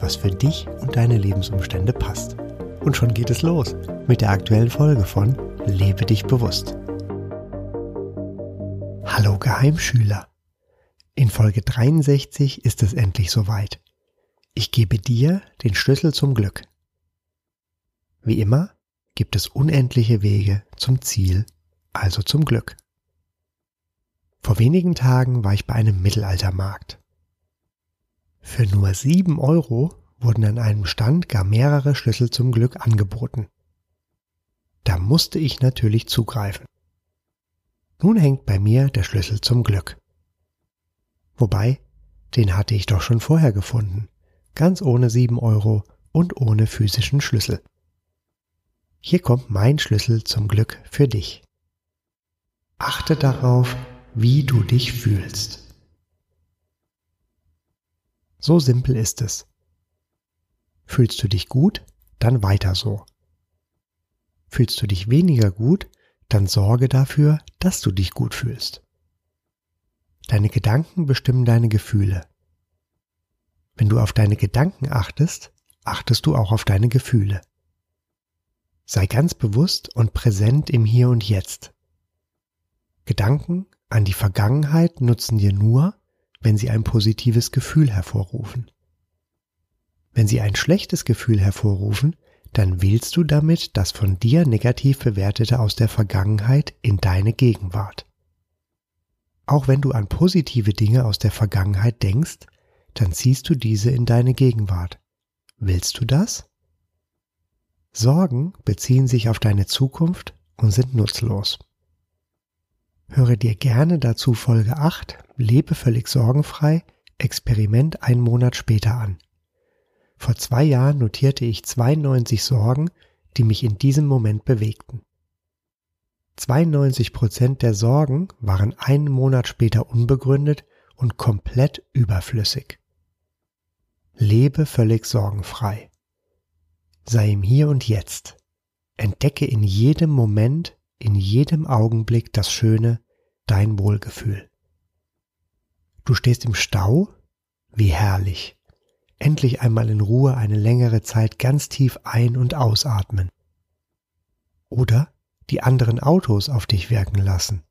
was für dich und deine Lebensumstände passt. Und schon geht es los mit der aktuellen Folge von Lebe dich bewusst. Hallo Geheimschüler. In Folge 63 ist es endlich soweit. Ich gebe dir den Schlüssel zum Glück. Wie immer gibt es unendliche Wege zum Ziel, also zum Glück. Vor wenigen Tagen war ich bei einem Mittelaltermarkt. Für nur sieben Euro wurden an einem Stand gar mehrere Schlüssel zum Glück angeboten. Da musste ich natürlich zugreifen. Nun hängt bei mir der Schlüssel zum Glück. Wobei, den hatte ich doch schon vorher gefunden, ganz ohne sieben Euro und ohne physischen Schlüssel. Hier kommt mein Schlüssel zum Glück für dich. Achte darauf, wie du dich fühlst. So simpel ist es. Fühlst du dich gut, dann weiter so. Fühlst du dich weniger gut, dann sorge dafür, dass du dich gut fühlst. Deine Gedanken bestimmen deine Gefühle. Wenn du auf deine Gedanken achtest, achtest du auch auf deine Gefühle. Sei ganz bewusst und präsent im Hier und Jetzt. Gedanken an die Vergangenheit nutzen dir nur, wenn sie ein positives Gefühl hervorrufen. Wenn sie ein schlechtes Gefühl hervorrufen, dann wählst du damit das von dir negativ bewertete aus der Vergangenheit in deine Gegenwart. Auch wenn du an positive Dinge aus der Vergangenheit denkst, dann ziehst du diese in deine Gegenwart. Willst du das? Sorgen beziehen sich auf deine Zukunft und sind nutzlos. Höre dir gerne dazu Folge 8, Lebe völlig sorgenfrei, Experiment einen Monat später an. Vor zwei Jahren notierte ich 92 Sorgen, die mich in diesem Moment bewegten. 92 Prozent der Sorgen waren einen Monat später unbegründet und komplett überflüssig. Lebe völlig sorgenfrei. Sei im Hier und Jetzt. Entdecke in jedem Moment, in jedem Augenblick das Schöne, dein Wohlgefühl. Du stehst im Stau? Wie herrlich endlich einmal in Ruhe eine längere Zeit ganz tief ein- und ausatmen. Oder die anderen Autos auf dich wirken lassen.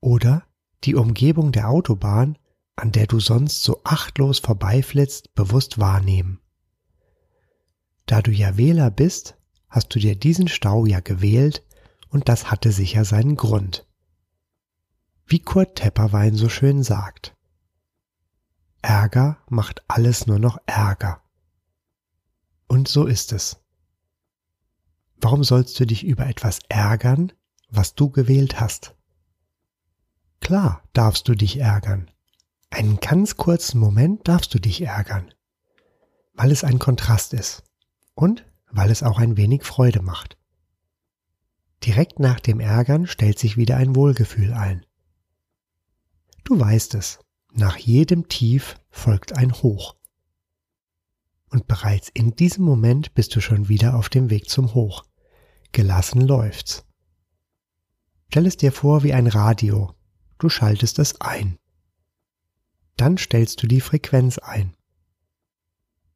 Oder die Umgebung der Autobahn, an der du sonst so achtlos vorbeiflitzt, bewusst wahrnehmen. Da du ja Wähler bist, hast du dir diesen Stau ja gewählt und das hatte sicher seinen Grund. Wie Kurt Tepperwein so schön sagt. Ärger macht alles nur noch Ärger. Und so ist es. Warum sollst du dich über etwas ärgern, was du gewählt hast? Klar darfst du dich ärgern. Einen ganz kurzen Moment darfst du dich ärgern, weil es ein Kontrast ist und weil es auch ein wenig Freude macht. Direkt nach dem Ärgern stellt sich wieder ein Wohlgefühl ein. Du weißt es, nach jedem Tief folgt ein Hoch. Und bereits in diesem Moment bist du schon wieder auf dem Weg zum Hoch. Gelassen läuft's. Stell es dir vor wie ein Radio. Du schaltest es ein. Dann stellst du die Frequenz ein.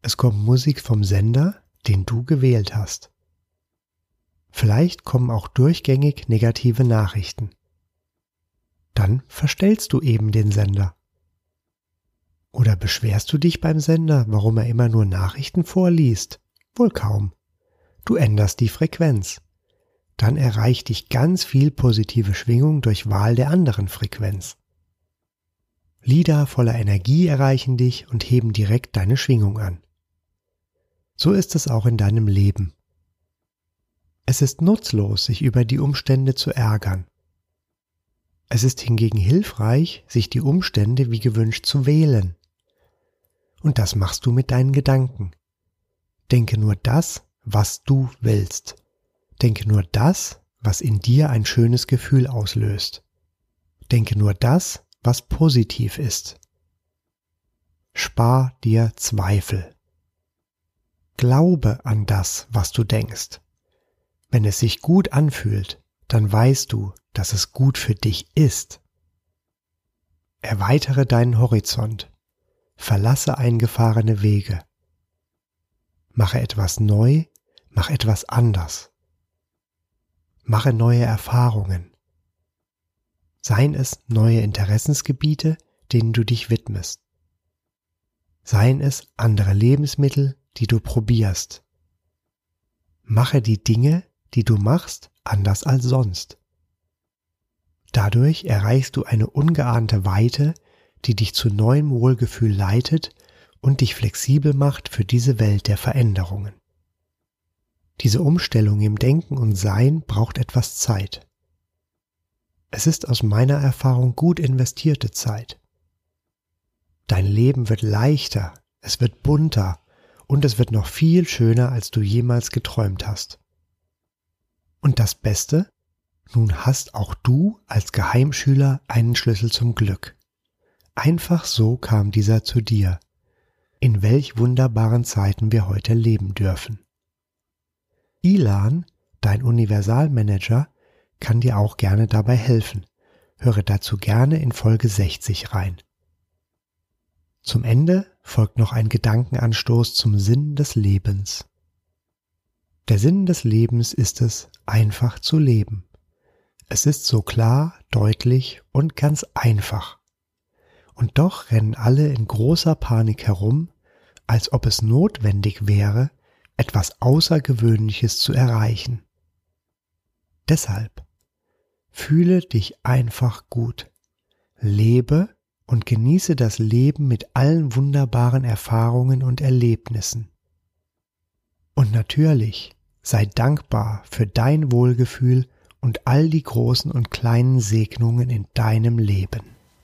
Es kommt Musik vom Sender, den du gewählt hast. Vielleicht kommen auch durchgängig negative Nachrichten. Dann verstellst du eben den Sender. Oder beschwerst du dich beim Sender, warum er immer nur Nachrichten vorliest? Wohl kaum. Du änderst die Frequenz. Dann erreicht dich ganz viel positive Schwingung durch Wahl der anderen Frequenz. Lieder voller Energie erreichen dich und heben direkt deine Schwingung an. So ist es auch in deinem Leben. Es ist nutzlos, sich über die Umstände zu ärgern. Es ist hingegen hilfreich, sich die Umstände wie gewünscht zu wählen Und das machst du mit deinen Gedanken. Denke nur das, was du willst. Denke nur das, was in dir ein schönes Gefühl auslöst. Denke nur das, was positiv ist. Spar dir Zweifel. Glaube an das, was du denkst. Wenn es sich gut anfühlt, dann weißt du, dass es gut für dich ist. Erweitere deinen Horizont. Verlasse eingefahrene Wege. Mache etwas neu, mach etwas anders. Mache neue Erfahrungen. Seien es neue Interessensgebiete, denen du dich widmest. Seien es andere Lebensmittel, die du probierst. Mache die Dinge, die du machst, anders als sonst. Dadurch erreichst du eine ungeahnte Weite, die dich zu neuem Wohlgefühl leitet und dich flexibel macht für diese Welt der Veränderungen. Diese Umstellung im Denken und Sein braucht etwas Zeit. Es ist aus meiner Erfahrung gut investierte Zeit. Dein Leben wird leichter, es wird bunter und es wird noch viel schöner, als du jemals geträumt hast. Und das Beste? Nun hast auch du als Geheimschüler einen Schlüssel zum Glück. Einfach so kam dieser zu dir. In welch wunderbaren Zeiten wir heute leben dürfen. Ilan, dein Universalmanager, kann dir auch gerne dabei helfen. Höre dazu gerne in Folge 60 rein. Zum Ende folgt noch ein Gedankenanstoß zum Sinn des Lebens. Der Sinn des Lebens ist es, einfach zu leben. Es ist so klar, deutlich und ganz einfach. Und doch rennen alle in großer Panik herum, als ob es notwendig wäre, etwas Außergewöhnliches zu erreichen. Deshalb fühle dich einfach gut, lebe und genieße das Leben mit allen wunderbaren Erfahrungen und Erlebnissen. Und natürlich sei dankbar für dein Wohlgefühl und all die großen und kleinen Segnungen in deinem Leben.